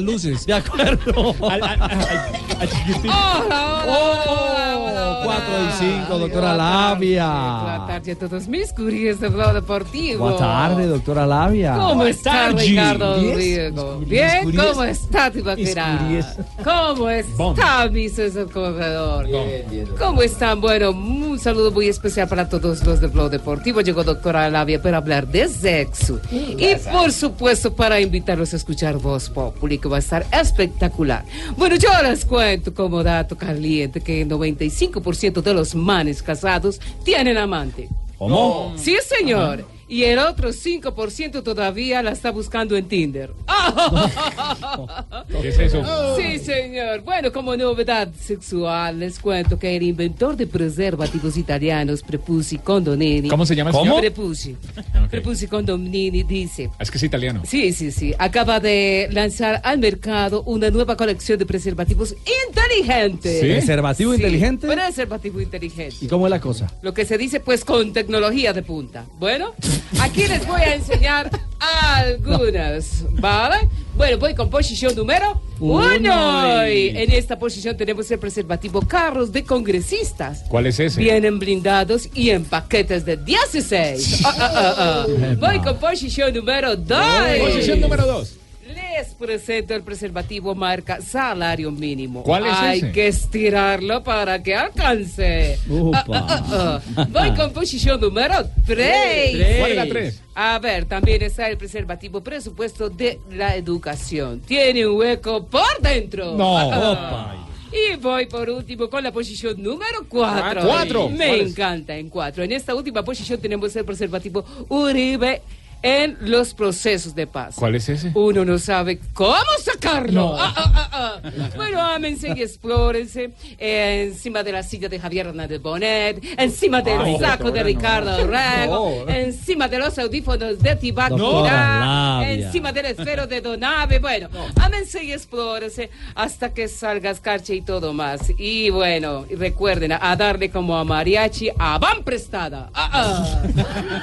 luces. De acuerdo. Al, al, al- al chiquitín. Oh, 4 y 5, doctora Labia. Boa tarde a todos mis curios de Blog Deportivo. Buenas tardes, doctora Labia. ¿Cómo Buenas está tardes. Ricardo? Mis Bien. ¿cómo está Tibaquirá? Mis ¿Cómo está mi César Corredor? ¿Cómo están? Bueno, un saludo muy especial para todos los de Blog Deportivo. Llegó doctora Labia para hablar de sexo. Y por supuesto para invitarlos a escuchar Voz Populi, que va a estar espectacular. Bueno, yo les cuento como dato caliente que el 95% de los manes casados tienen amante. ¿Cómo? Sí, señor. Y el otro 5% todavía la está buscando en Tinder. ¿Qué es eso? Sí, señor. Bueno, como novedad sexual, les cuento que el inventor de preservativos italianos, Prepusi Condonini. ¿Cómo se llama ¿Cómo? Prepusi. Ok. Prepusi Condonini dice. Es que es italiano. Sí, sí, sí. Acaba de lanzar al mercado una nueva colección de preservativos inteligentes. ¿Sí? ¿Preservativo Sí, inteligente? Preservativo inteligente. ¿Y cómo es la cosa? Lo que se dice pues con tecnología de punta. Bueno, aquí les voy a enseñar algunas, ¿vale? Bueno, voy con posición número Uno. Y en esta posición tenemos el preservativo carros de congresistas. ¿Cuál es ese? Vienen blindados y en paquetes de 16. Ah, ah, ah, ah. Voy con posición número 2. Posición número dos. Les presento el preservativo marca Salario Mínimo. ¿Cuál es Hay ese? que estirarlo para que alcance. Ah, ah, ah. Voy con posición número 3. ¿Cuál es la tres? A ver, también está el preservativo presupuesto de la educación. Tiene un hueco por dentro. No. Opa. Y voy por último con la posición número 4. Ah, cuatro. Me encanta en 4. En esta última posición tenemos el preservativo Uribe en los procesos de paz. ¿Cuál es ese? Uno no sabe cómo sacarlo. No. Ah, ah, ah, ah. Bueno, ámense y explórense eh, encima de la silla de Javier Hernández Bonet, encima del Ay, saco de Ricardo Rego, No. encima de los audífonos de Tibaquirá, Doctora Labia. encima del esfero de Donave. Bueno, ámense y explórense hasta que salga escarcha y todo más. Y bueno, recuerden a, a darle como a mariachi a van prestada. Ah, ah.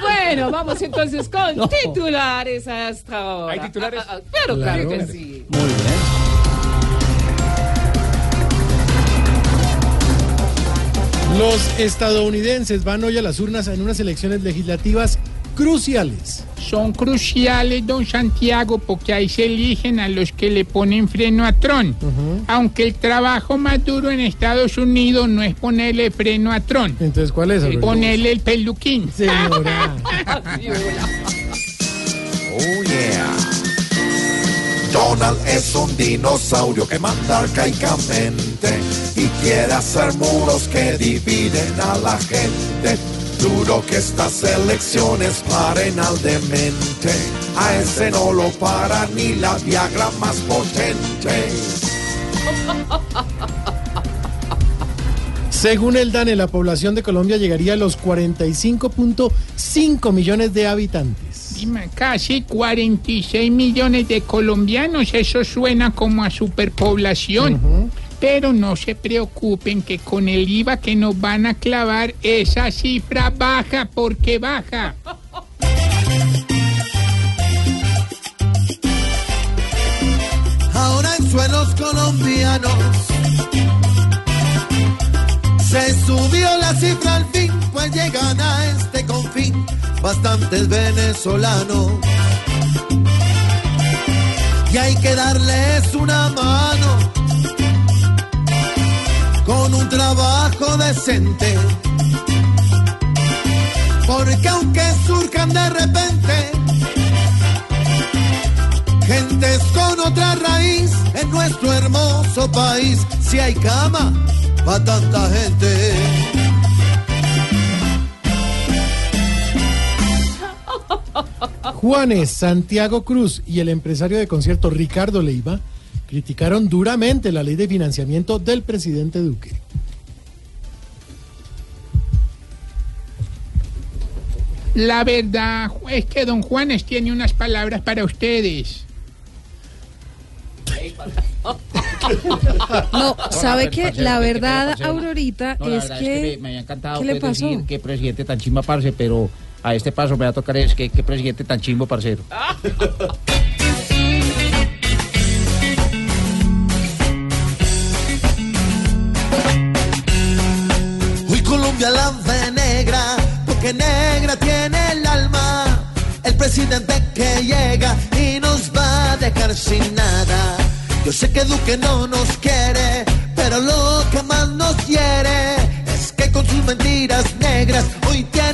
bueno, vamos entonces con No. Titulares hasta ahora. ¿Hay titulares? Ah, ah, ah, pero claro, Claro. que sí. Muy bien. Los estadounidenses van hoy a las urnas en unas elecciones legislativas cruciales. Son cruciales, don Santiago, porque ahí se eligen a los que le ponen freno a Tron. Aunque el trabajo más duro en Estados Unidos no es ponerle freno a Tron, Entonces, ¿cuál es? es Alfredo? ponerle el peluquín. Señora. Oh. Donald es un dinosaurio que manda arcaicamente y quiere hacer muros que dividen a la gente. Duro que estas elecciones paren al demente. A ese no lo para ni la Viagra más potente. Según el DANE, la población de Colombia llegaría a los 45.5 millones de habitantes. Casi 46 millones de colombianos, eso suena como a superpoblación. Pero no se preocupen que con el IVA que nos van a clavar, esa cifra baja porque baja. ahora en suelos colombianos. Se subió la cifra al fin, pues llegan a este bastantes venezolanos. Y hay que darles una mano con un trabajo decente. Porque aunque surjan de repente, Gentes con otra raíz en nuestro hermoso país. Si hay cama para tanta gente. Juanes, Santiago Cruz y el empresario de concierto Ricardo Leiva criticaron duramente la ley de financiamiento del presidente Duque. La verdad es que don Juanes tiene unas palabras para ustedes. No, ¿sabe que La verdad, Aurorita, No, la es verdad que... me, me había encantado ¿qué le pues, decir pasó? qué presidente tan chimba, parce, pero a este paso me va a tocar es que, que presidente tan chimbo, parcero. Hoy Colombia la ve negra, porque negra tiene el alma. El presidente que llega y nos va a dejar sin nada. Yo sé que Duque no nos quiere, pero lo que más nos quiere es que con sus mentiras negras hoy tiene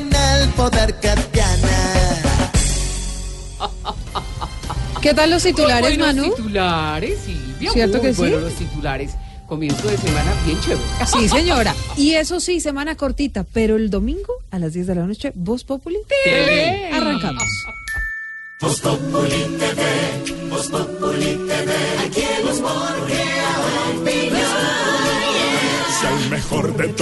¿Qué tal los titulares, Muy buenos Manu? titulares, Silvia. ¿Cierto Muy que sí? los titulares. Comienzo de semana bien chévere. Sí, señora. Y eso sí, semana cortita, pero el domingo a las 10 de la noche, Voz Populi. TV. Arrancamos. Si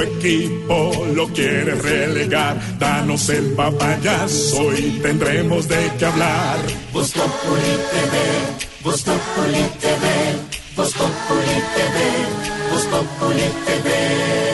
tu equipo lo quieres relegar, danos el papayazo y tendremos de qué hablar. Voz Populi TV, Voz Populi TV, Voz Populi TV, Voz Populi TV.